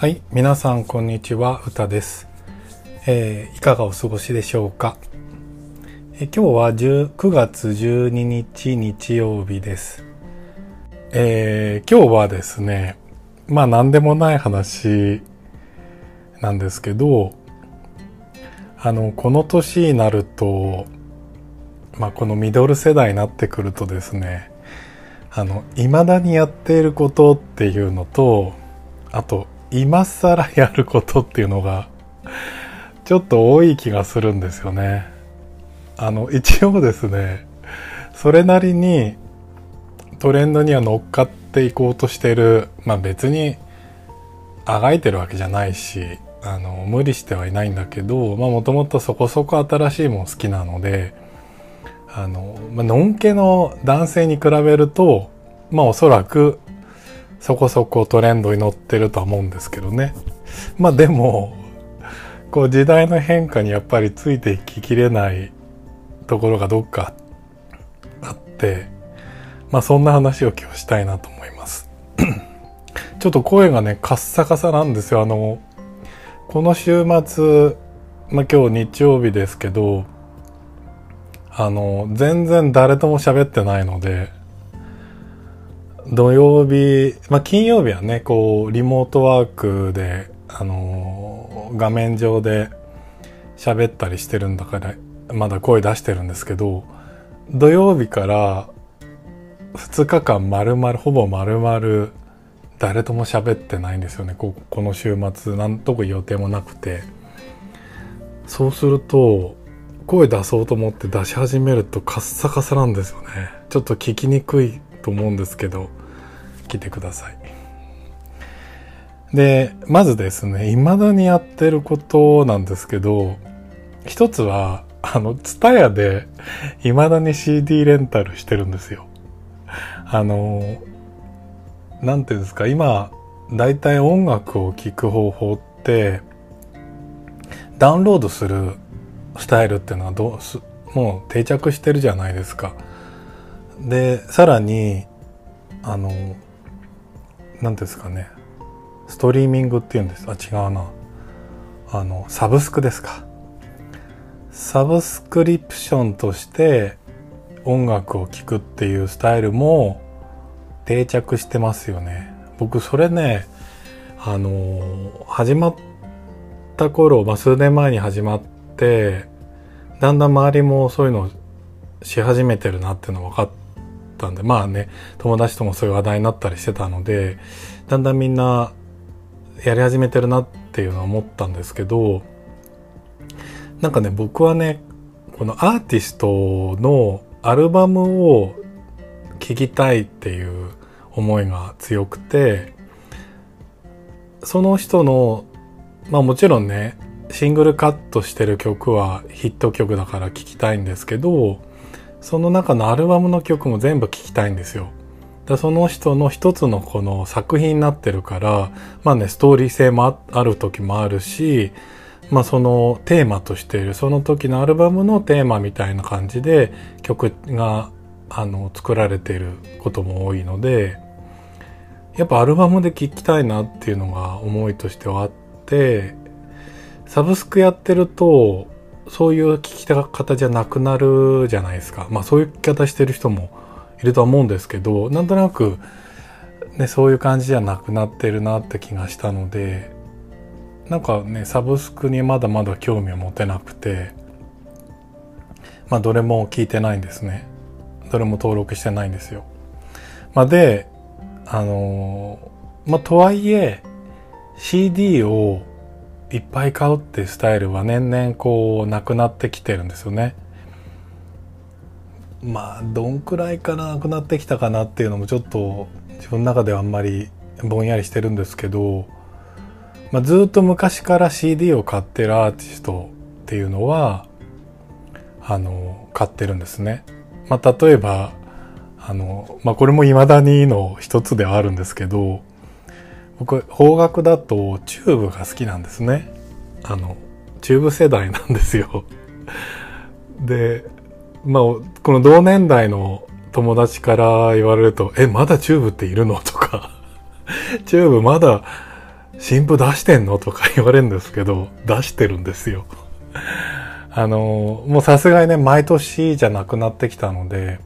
はい、皆さんこんにちは、うたです。えーいかがお過ごしでしょうか？えー今日は19月12日日曜日です。えー今日はですね、まあ何でもない話なんですけど、あの、この年になると、まあこのミドル世代になってくるとですね、あの、未だにやっていることっていうのと、あと、今更やることっていうのが、ちょっと多い気がするんですよね。あの、一応ですね、それなりにトレンドには乗っかっていこうとしてる、まあ別に、あがいてるわけじゃないし、あの、無理してはいないんだけど、まあもともとそこそこ新しいもの好きなので、あの、まあのんけの男性に比べると、まあおそらくそこそこトレンドに乗ってるとは思うんですけどね。まあでも、こう時代の変化にやっぱりついていききれないところがどっかあって、まあそんな話を今日したいなと思います。ちょっと声がね、カッサカサなんですよ。あの、この週末、まあ今日日曜日ですけど、あの、全然誰とも喋ってないので、土曜日、まあ、金曜日はね、こう、リモートワークで、あのー画面上で喋ったりしてるんだから、まだ声出してるんですけど、土曜日から2日間丸々、ほぼ丸々、誰とも喋ってないんですよね。ここの週末、なんとこ予定もなくて。そうすると、声出そうと思って出し始めるとカッサカサなんですよね。ちょっと聞きにくいと思うんですけど、聞いてください。で、まずですね、未だにやってることなんですけど、一つは、あの、ツタヤで未だに CD レンタルしてるんですよ。あの、なんていうんですか、今、だいたい音楽を聴く方法って、ダウンロードするスタイルっていうのはどうす、もう定着してるじゃないですか。で、さらに、あの、なんですかね、ストリーミングっていうんです。あ、違うな。あの、サブスクですか。サブスクリプションとして音楽を聴くっていうスタイルも定着してますよね。僕、それね、あの、始まった頃、まあ、数年前に始まって、だんだん周りもそういうのをし始めてるなっていうの分かったんで、まあね、友達ともそういう話題になったりしてたので、だんだんみんなやり始めてるなっていうのは思ったんですけど、なんかね、僕はね、このアーティストのアルバムを聴きたいっていう思いが強くて、その人の、まあもちろんね、シングルカットしてる曲はヒット曲だから聴きたいんですけど、その中のアルバムの曲も全部聴きたいんですよ。だその人の一つのこの作品になってるから、まあね、ストーリー性もあある時もあるし、まあそのテーマとしている、その時のアルバムのテーマみたいな感じで曲が、あの、作られていることも多いので、やっぱアルバムで聴きたいなっていうのが思いとしてはあって、サブスクやってると、そういう聞き方じゃなくなるじゃないですか。まあそういう聞き方してる人もいると思うんですけど、なんとなく、ね、そういう感じじゃなくなってるなって気がしたので、なんかね、サブスクにまだまだ興味を持てなくて、まあどれも聞いてないんですね。どれも登録してないんですよ。まあで、あのまあとはいえ、CD をいっぱい買うっていうスタイルは年々こうなくなってきてるんですよね。まあどんくらいからなくなってきたかなっていうのもちょっと自分の中ではあんまりぼんやりしてるんですけど、まあ、ずっと昔から CD を買ってるアーティストっていうのはあの買ってるんですね。まあ、例えばあの、まあ、これも未だにの一つではあるんですけど僕邦楽だとチューブが好きなんですね。あのチューブ世代なんですよ。でまあ、この同年代の友達から言われると、え、まだチューブっているの？とか、チューブまだ新譜出してんの？とか 言われるんですけど、出してるんですよ。あの、もうさすがにね、毎年じゃなくなってきたので、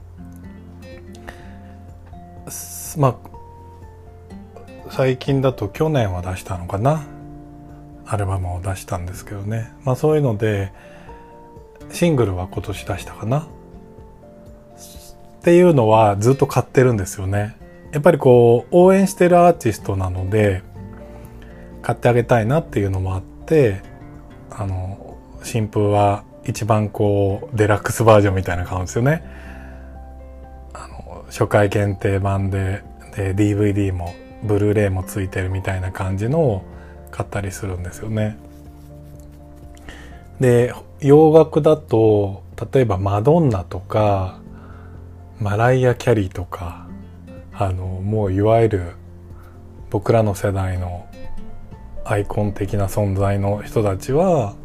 まあ、最近だと去年は出したのかな？アルバムを出したんですけどね。まあそういうので、シングルは今年出したかな？っていうのはずっと買ってるんですよね。やっぱりこう、応援してるアーティストなので、買ってあげたいなっていうのもあって、あの、新風は一番こう、デラックスバージョンみたいな感じですよね。あの、初回限定版で、で、DVD も、ブルーレイもついてるみたいな感じのを買ったりするんですよね。で、洋楽だと、例えばマドンナとか、マライア・キャリーとか、あの、もういわゆる僕らの世代のアイコン的な存在の人たちは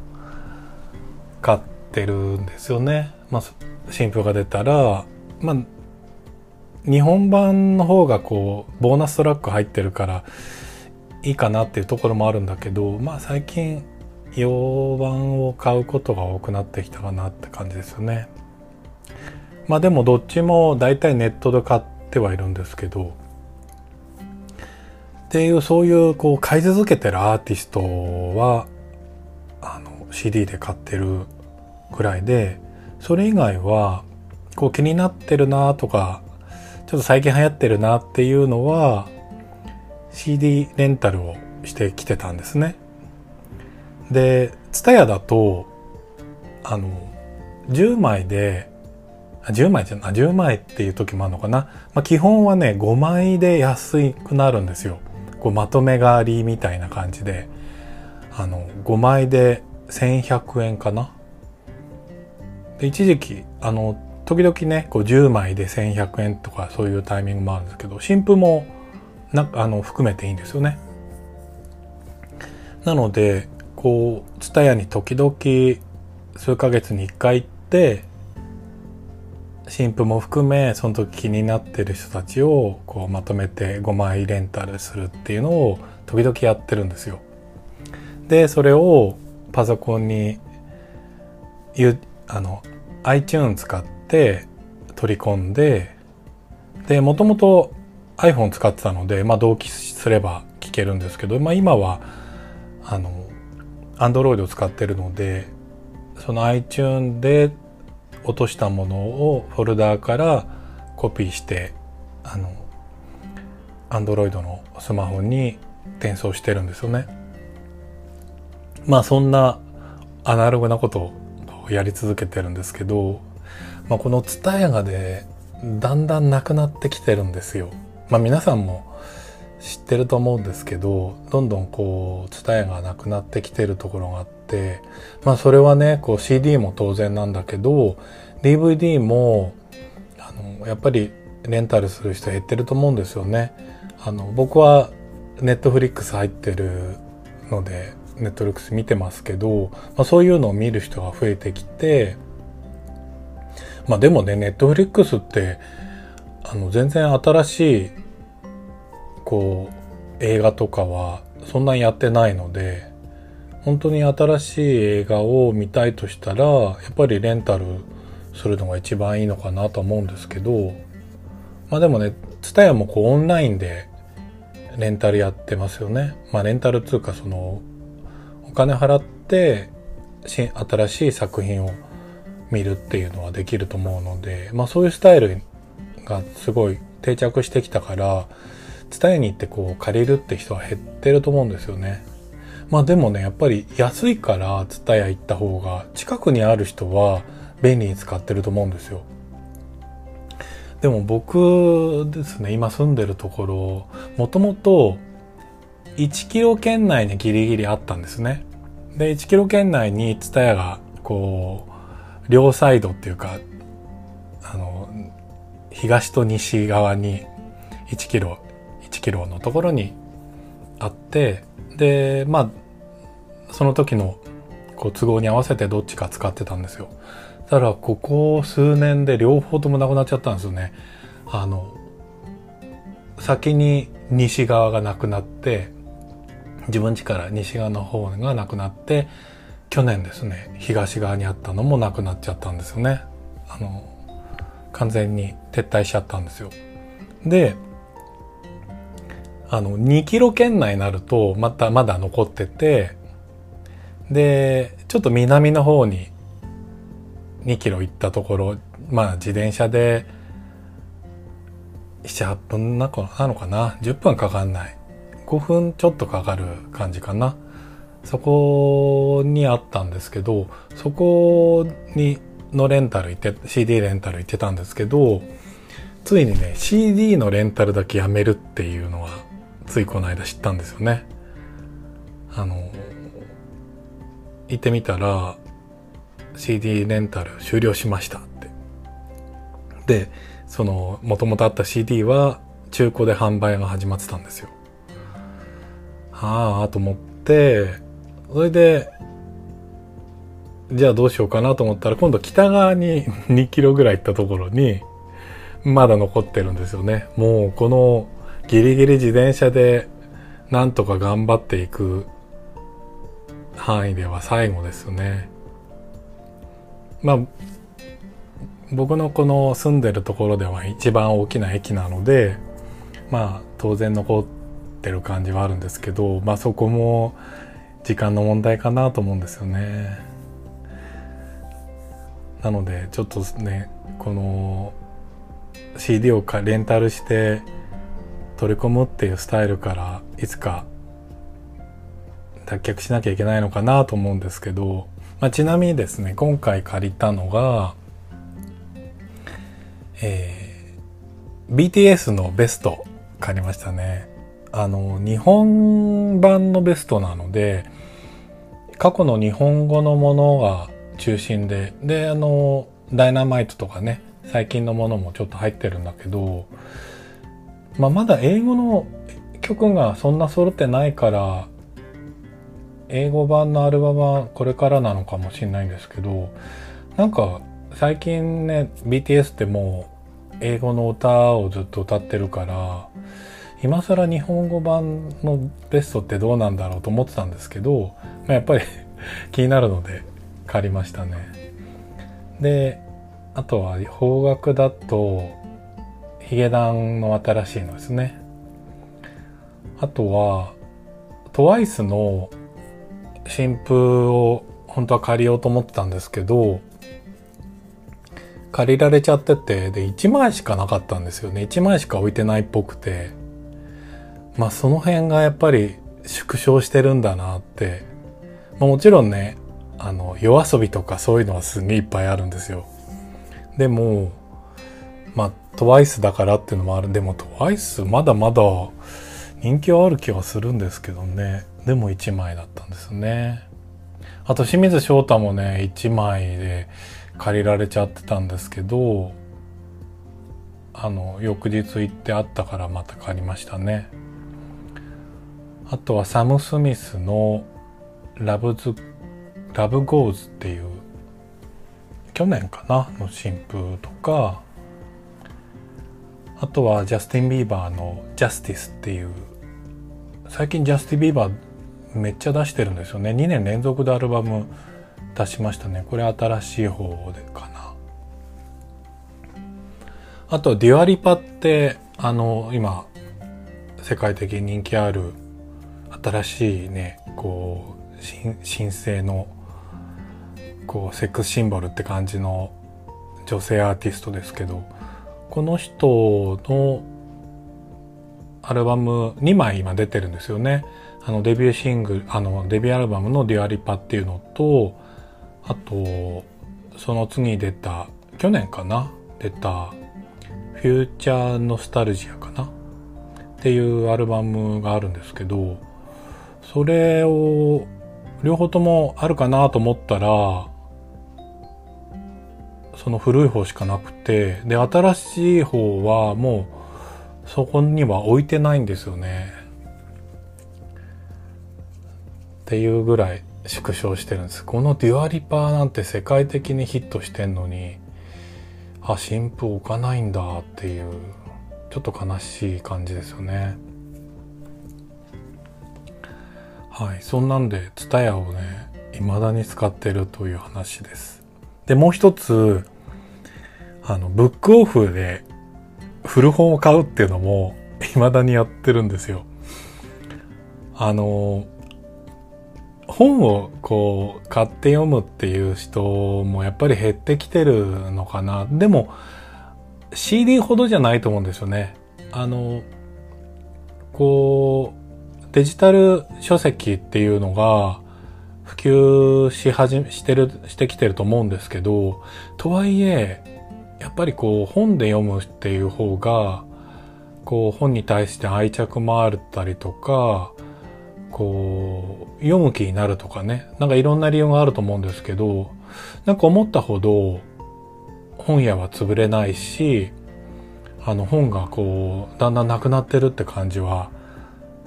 買ってるんですよね。まあ、新譜が出たら、まあ、日本版の方がこう、ボーナストラック入ってるからいいかなっていうところもあるんだけど、まあ最近洋版を買うことが多くなってきたかなって感じですよね。まあでもどっちも大体ネットで買ってはいるんですけど、っていうそういうこう買い続けてるアーティストはあの CD で買ってるぐらいで、それ以外はこう気になってるなとか、ちょっと最近流行ってるなっていうのは CD レンタルをしてきてたんですね。で、ツタヤだと、あの、10枚で、10枚じゃな、10枚っていう時もあるのかな。まあ、基本はね、5枚で安くなるんですよ。こうまとめ買ありみたいな感じで、あの、5枚で1100円かな。で、一時期、あの、時々ね、こう10枚で1100円とかそういうタイミングもあるんですけど、新譜もなあの含めていいんですよね。なので、こう、ツタヤに時々数ヶ月に1回行って、新婦も含め、その時気になってる人たちをこうまとめて5枚レンタルするっていうのを時々やってるんですよ。で、それをパソコンに、あの、iTunes 使って取り込んで、で、もともと iPhone 使ってたので、まあ同期すれば聞けるんですけど、まあ今は、あの、Android を使ってるので、その iTune で落としたものをフォルダーからコピーして、あの、Android のスマホに転送してるんですよね。まあそんなアナログなことをやり続けてるんですけど、まあ、この TSUTAYA がでだんだんなくなってきてるんですよ。まあ皆さんも知ってると思うんですけど、どんどんこう、伝えがなくなってきてるところがあって、まあそれはね、こう CD も当然なんだけど、DVD も、あの、やっぱりレンタルする人減ってると思うんですよね。あの、僕はネットフリックス入ってるので、ネットフリックス見てますけど、まあそういうのを見る人が増えてきて、まあでもね、ネットフリックスって、あの、全然新しいこう映画とかはそんなにやってないので本当に新しい映画を見たいとしたらやっぱりレンタルするのが一番いいのかなと思うんですけどまあでもね TSUTAYA もこうオンラインでレンタルやってますよね。まあレンタルっていうかそのお金払って新しい作品を見るっていうのはできると思うのでまあそういうスタイルがすごい定着してきたから伝えに行ってこう借りるって人は減ってると思うんですよね。まあでもね、やっぱり安いから伝え行った方が近くにある人は便利に使ってると思うんですよ。でも僕ですね、今住んでるところ、もともと1キロ圏内にギリギリあったんですね。で、1キロ圏内にツタヤがこう、両サイドっていうか、あの、東と西側に1キロ1キロのところにあってでまあその時のこう都合に合わせてどっちか使ってたんですよ。ただここ数年で両方ともなくなっちゃったんですよね。あの先に西側がなくなって自分家から西側の方がなくなって去年ですね東側にあったのもなくなっちゃったんですよね。あの完全に撤退しちゃったんですよ。であの2キロ圏内になるとまたまだ残っててでちょっと南の方に2キロ行ったところまあ自転車で78分なのかな？10分かかんない。5分ちょっとかかる感じかな。そこにあったんですけどそこにのレンタル行って CD レンタル行ってたんですけどついにね CD のレンタルだけやめるっていうのはついこの間知ったんですよね。あの行ってみたら CD レンタル終了しましたって。でその元々あった CD は中古で販売が始まってたんですよ。はあと思ってそれでじゃあどうしようかなと思ったら今度北側に 2キロぐらい行ったところにまだ残ってるんですよね。もうこのギリギリ自転車でなんとか頑張っていく範囲では最後ですよね。まあ僕のこの住んでるところでは一番大きな駅なのでまあ当然残ってる感じはあるんですけどまあそこも時間の問題かなと思うんですよねなのでちょっとねこの CD をレンタルして取り込むっていうスタイルからいつか脱却しなきゃいけないのかなと思うんですけど、まあ、ちなみにですね今回借りたのがえー、BTS のベスト借りましたね。あの、日本版のベストなので、過去の日本語のものが中心で、で、あの、ダイナマイトとかね、最近のものもちょっと入ってるんだけど、まあ、まだ英語の曲がそんな揃ってないから、英語版のアルバムはこれからなのかもしれないんですけど、なんか最近ね BTS ってもう英語の歌をずっと歌ってるから今更日本語版のベストってどうなんだろうと思ってたんですけど、まあ、やっぱり 気になるので借りましたねであとは邦楽だとヒゲダンの新しいのですねあとは TWICE の新譜を本当は借りようと思ってたんですけど借りられちゃってて、で、1枚しかなかったんですよね。1枚しか置いてないっぽくて。まあその辺がやっぱり縮小してるんだなって。まあ、もちろんね、あの、夜遊びとかそういうのはすげえいっぱいあるんですよ。でも、まあ、トワイスだからっていうのもある。でもトワイスまだまだ人気はある気はするんですけどね。でも1枚だったんですね。あと清水翔太もね、1枚で、借りられちゃってたんですけどあの翌日行ってあったからまた借りましたねあとはサム・スミスの Loves「Love Goes」っていう去年かな？の新譜とかあとはジャスティン・ビーバーの「Justice」っていう最近ジャスティン・ビーバーめっちゃ出してるんですよね。2年連続でアルバム出しましたね。これ新しい方でかな。あとデュアリパってあの今世界的に人気ある新しいねこう新生のこうセックスシンボルって感じの女性アーティストですけどこの人のアルバム2枚今出てるんですよね。あのデビューシングル、あのデビューアルバムのデュアリパっていうのと、あと、その次出た、去年かな？出た、フューチャーノスタルジアかな？っていうアルバムがあるんですけど、それを、両方ともあるかなと思ったら、その古い方しかなくて、で、新しい方はもう、そこには置いてないんですよね。っていうぐらい縮小してるんです。このデュアリパーなんて世界的にヒットしてんのに、あ、新譜置かないんだっていう、ちょっと悲しい感じですよね。はい、そんなんで TSUTAYA をね未だに使ってるという話です。でもう一つあのブックオフで古本を買うっていうのも未だにやってるんですよ。あの本をこう買って読むっていう人もやっぱり減ってきてるのかな。でも CD ほどじゃないと思うんですよね。あのこうデジタル書籍っていうのが普及し始めしてるしてきてると思うんですけどとはいえやっぱりこう本で読むっていう方がこう本に対して愛着もあったりとかこう読む気になるとかね。なんかいろんな理由があると思うんですけどなんか思ったほど本屋は潰れないしあの本がこうだんだんなくなってるって感じは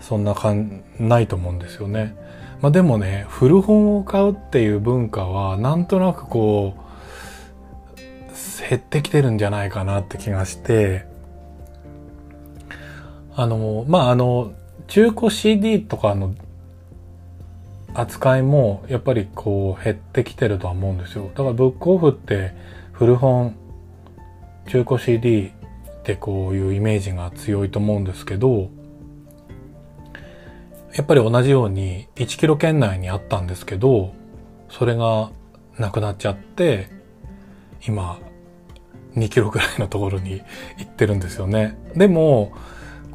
そんなかんないと思うんですよね。まあ、でもね古本を買うっていう文化はなんとなくこう減ってきてるんじゃないかなって気がしてあのまああの中古 CD とかの扱いもやっぱりこう減ってきてるとは思うんですよ。だからブックオフって古本、中古 CD ってこういうイメージが強いと思うんですけど、やっぱり同じように1キロ圏内にあったんですけど、それがなくなっちゃって、今2キロぐらいのところに行ってるんですよね。でも、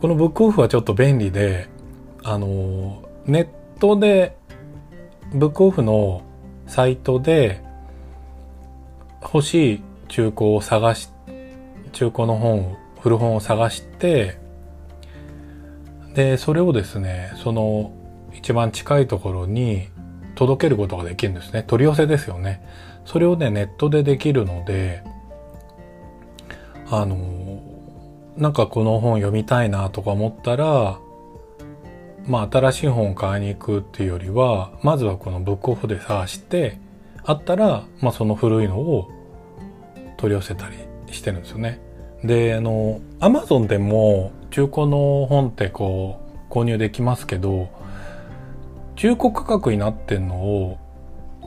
このブックオフはちょっと便利で、あの、ネットで、ブックオフのサイトで欲しい中古を探し、中古の本を、古本を探して、で、それをですね、その一番近いところに届けることができるんですね。取り寄せですよね。それをね、ネットでできるので、あの、なんかこの本読みたいなとか思ったら、まあ新しい本を買いに行くっていうよりは、まずはこのブックオフで探して、あったら、まあその古いのを取り寄せたりしてるんですよね。で、あの、アマゾンでも中古の本ってこう購入できますけど、中古価格になってんのを、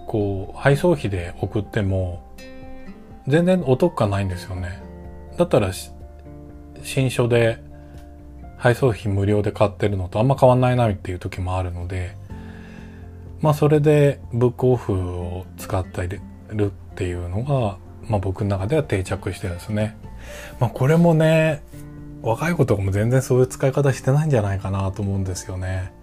こう配送費で送っても、全然お得感ないんですよね。だったら新書で配送費無料で買ってるのとあんま変わんないなっていう時もあるので、まあそれでブックオフを使ってるっていうのが、まあ僕の中では定着してるんですね。まあこれもね、若い子とかも全然そういう使い方してないんじゃないかなと思うんですよね。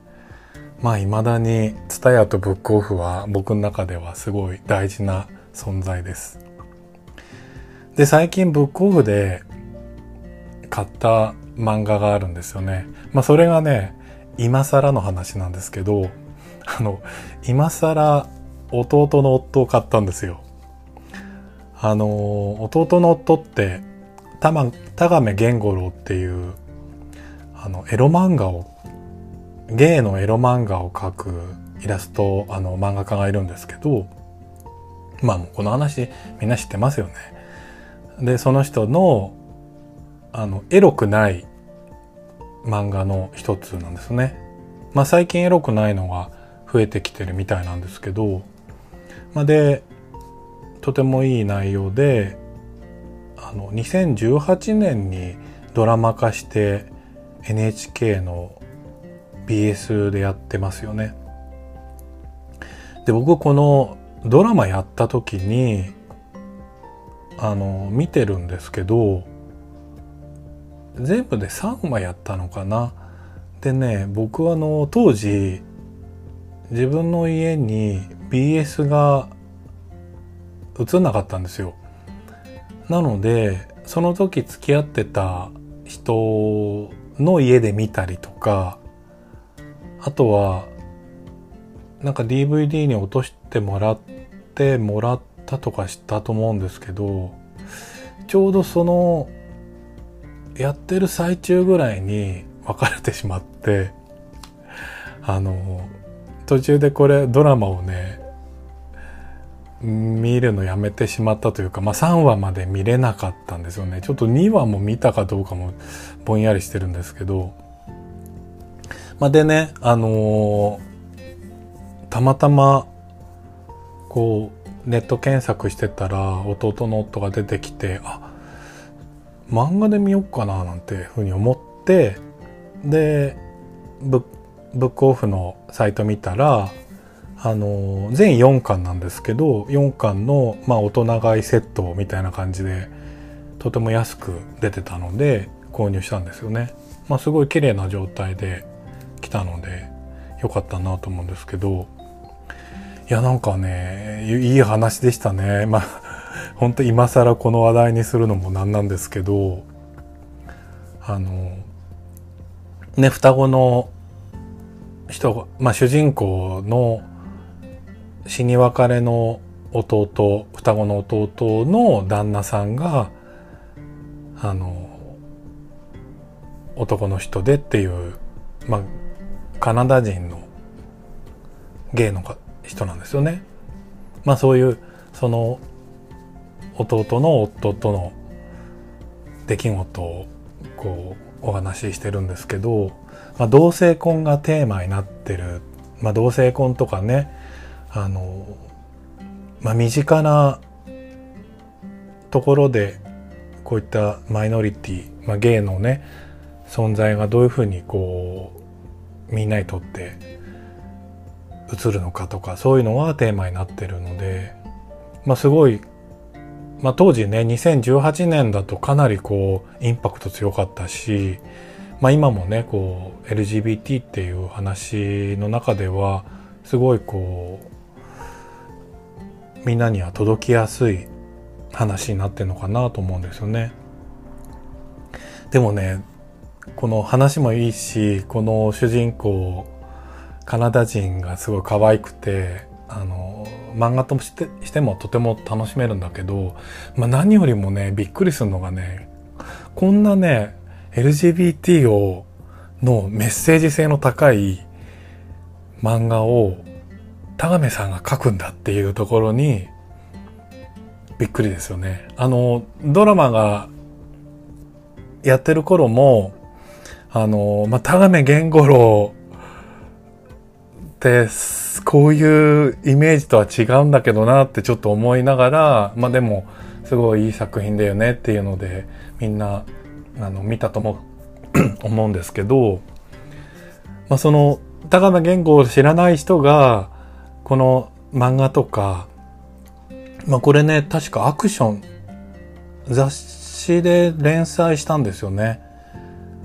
まあ未だに TSUTAYA とブックオフは僕の中ではすごい大事な存在です。で、最近ブックオフで買った漫画があるんですよね。まあそれがね、今更の話なんですけど、あの、今更弟の夫を買ったんですよ。あの、弟の夫って、田亀源五郎っていう、あの、エロ漫画を、ゲイのエロ漫画を描くイラスト、あの、漫画家がいるんですけど、まあこの話みんな知ってますよね。で、その人のあの、エロくない漫画の一つなんですね。まあ最近エロくないのが増えてきてるみたいなんですけど、まあで、とてもいい内容で、の、2018年にドラマ化して NHK の BS でやってますよね。で、僕このドラマやった時に、あの、見てるんですけど、全部で3話やったのかな。でね、僕はあの、当時、自分の家に BS が映んなかったんですよ。なので、その時付き合ってた人の家で見たりとか、あとは、なんか DVD に落としてもらってもらったとかしたと思うんですけど、ちょうどそのやってる最中ぐらいに別れてしまって、あの、途中でこれドラマをね、見るのやめてしまったというか、まあ3話まで見れなかったんですよね。ちょっと2話も見たかどうかもぼんやりしてるんですけど、まあでね、あのー、たまたまこうネット検索してたら弟の夫が出てきてあ漫画で見よっかななんてふうに思ってでブックオフのサイト見たらあの全4巻なんですけど4巻の、まあ、大人買いセットみたいな感じでとても安く出てたので購入したんですよね。まあ、すごい綺麗な状態で来たので良かったなと思うんですけどいやなんかねいい話でしたね。まあ本当今更この話題にするのもなんなんですけどあのね双子の人まあ主人公の死に別れの弟双子の弟の旦那さんがあの男の人でっていうまあカナダ人のゲイの人なんですよね。まあそういうその弟の夫との出来事をこうお話ししてるんですけど、まあ、同性婚がテーマになってる、まあ、同性婚とかねあの、まあ、身近なところでこういったマイノリティ、まあ、ゲイのね存在がどういうふうにこうみんなにとって映るのかとかそういうのがテーマになってるので、まあ、すごいまあ、当時ね2018年だとかなりこうインパクト強かったし、まあ、今もねこう LGBT っていう話の中ではすごいこうみんなには届きやすい話になってるのかなと思うんですよね。でもねこの話もいいしこの主人公カナダ人がすごい可愛くてあの漫画としてしてもとても楽しめるんだけど、まあ、何よりもねびっくりするのがねこんなね LGBT をのメッセージ性の高い漫画を田亀さんが書くんだっていうところにびっくりですよね。あのドラマがやってる頃もあの、まあ、田亀源五郎ってこういうイメージとは違うんだけどなってちょっと思いながら、まあでも、すごいいい作品だよねっていうので、みんな、あの、見たとも 思うんですけど、まあその、高野言語を知らない人が、この漫画とか、まあこれね、確かアクション、雑誌で連載したんですよね。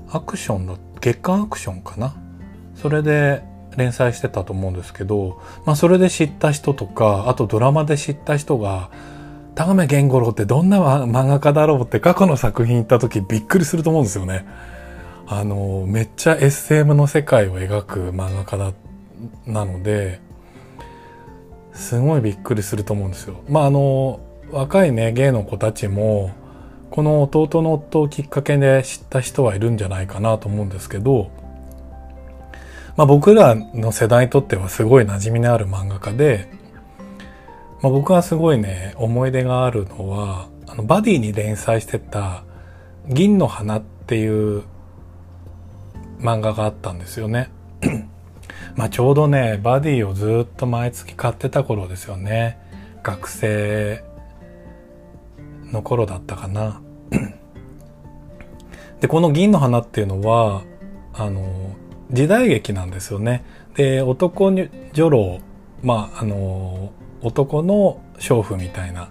アクションの、月刊アクションかな？それで、連載してたと思うんですけど、まあそれで知った人とか、あとドラマで知った人が、田亀源五郎ってどんな漫画家だろうって過去の作品行った時びっくりすると思うんですよね。あの、めっちゃ SM の世界を描く漫画家だ、なので、すごいびっくりすると思うんですよ。まああの、若いね、芸の子たちも、この弟の夫をきっかけで知った人はいるんじゃないかなと思うんですけど、まあ、僕らの世代にとってはすごい馴染みのある漫画家で、まあ、僕はすごいね、思い出があるのは、あの、バディに連載してた、銀の花っていう漫画があったんですよね。まあちょうどね、バディをずっと毎月買ってた頃ですよね。学生の頃だったかな。で、この銀の花っていうのは、あの、時代劇なんですよね。で、男女郎、まあ、あの、男の娼婦みたいな、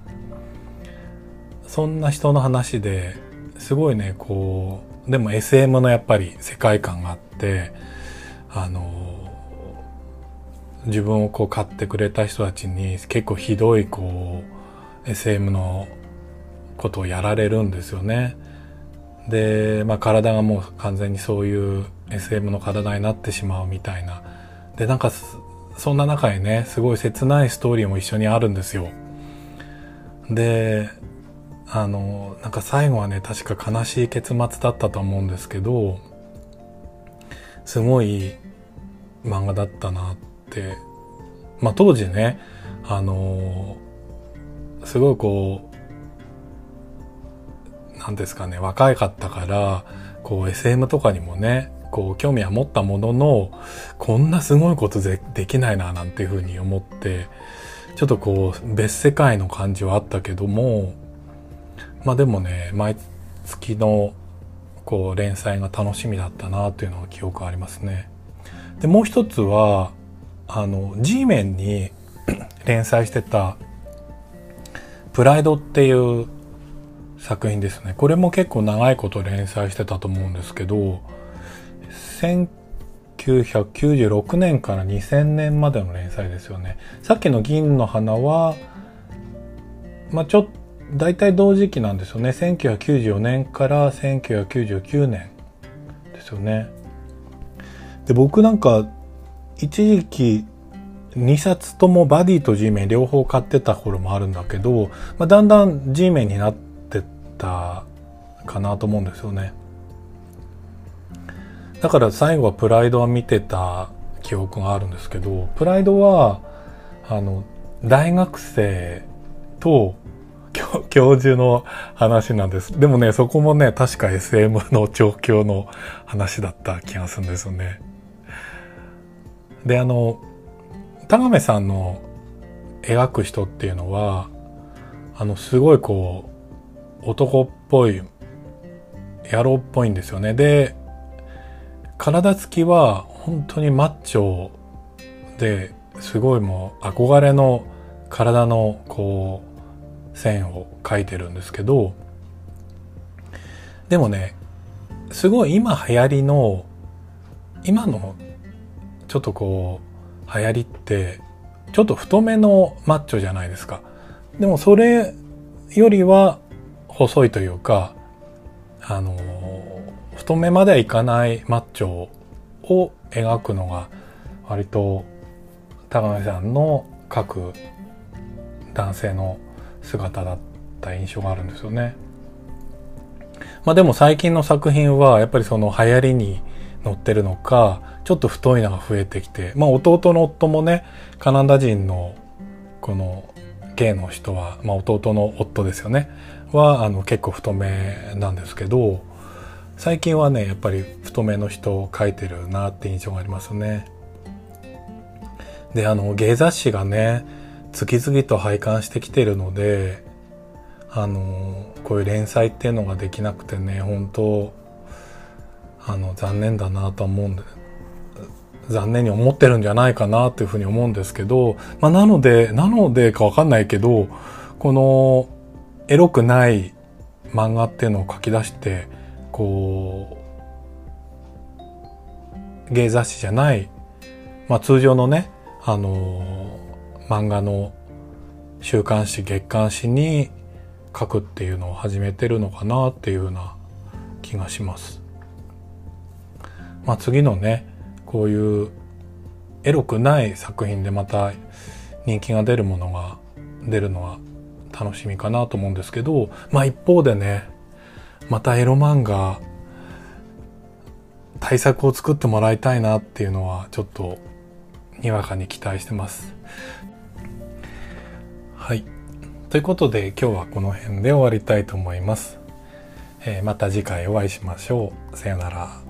そんな人の話で、すごいね、こう、でも SM のやっぱり世界観があって、あの、自分をこう買ってくれた人たちに結構ひどいこう、SM のことをやられるんですよね。で、まあ体がもう完全にそういう SM の体になってしまうみたいな。で、なんか、そんな中にね、すごい切ないストーリーも一緒にあるんですよ。で、あの、なんか最後はね、確か悲しい結末だったと思うんですけど、すごい漫画だったなっ。まあ当時ね、あの、すごいこう、なんですかね、若いかったから、こう SM とかにもね、こう興味は持ったもののこんなすごいことでできないななんていうふうに思ってちょっとこう別世界の感じはあったけどもまあでもね毎月のこう連載が楽しみだったなというのは記憶ありますね。でもう一つはあの G メンに 連載してた「プライド」っていう作品ですね。これも結構長いこと連載してたと思うんですけど1996年から2000年までの連載ですよね。さっきの銀の花は、まあちょっと、大体同時期なんですよね。1994年から1999年ですよね。で、僕なんか、一時期、2冊ともバディと G メン両方買ってた頃もあるんだけど、まあ、だんだん G メンになってったかなと思うんですよね。だから最後はプライドは見てた記憶があるんですけど、プライドは、あの、大学生と教授の話なんです。でもね、そこもね、確か SM の状況の話だった気がするんですよね。で、あの、田亀さんの描く人っていうのは、あの、すごいこう、男っぽい、野郎っぽいんですよね。で、体つきは本当にマッチョですごいもう憧れの体のこう線を描いてるんですけどでもねすごい今流行りの今のちょっとこう流行りってちょっと太めのマッチョじゃないですかでもそれよりは細いというかあの太めまではいかないマッチョを描くのが割と高見さんの描く男性の姿だった印象があるんですよね。まあでも最近の作品はやっぱりその流行りに乗ってるのか、ちょっと太いのが増えてきて、まあ弟の夫もね、カナダ人のこのゲイの人は、まあ弟の夫ですよね、はあの結構太めなんですけど、最近はねやっぱり太めの人を描いてるなって印象がありますね。であの芸雑誌がね次々と拝観してきてるのであのこういう連載っていうのができなくてね本当あの残念だなと思うんで残念に思ってるんじゃないかなっていうふうに思うんですけど、まあ、なのでなのでかわかんないけどこのエロくない漫画っていうのを書き出してこう芸雑誌じゃない、まあ、通常のねあの漫画の週刊誌月刊誌に書くっていうのを始めてるのかなっていうような気がします。まあ、次のねこういうエロくない作品でまた人気が出るものが出るのは楽しみかなと思うんですけどまあ一方でねまたエロ漫画対策を作ってもらいたいなっていうのはちょっとにわかに期待してます。はい。ということで今日はこの辺で終わりたいと思います。えー、また次回お会いしましょう。さよなら。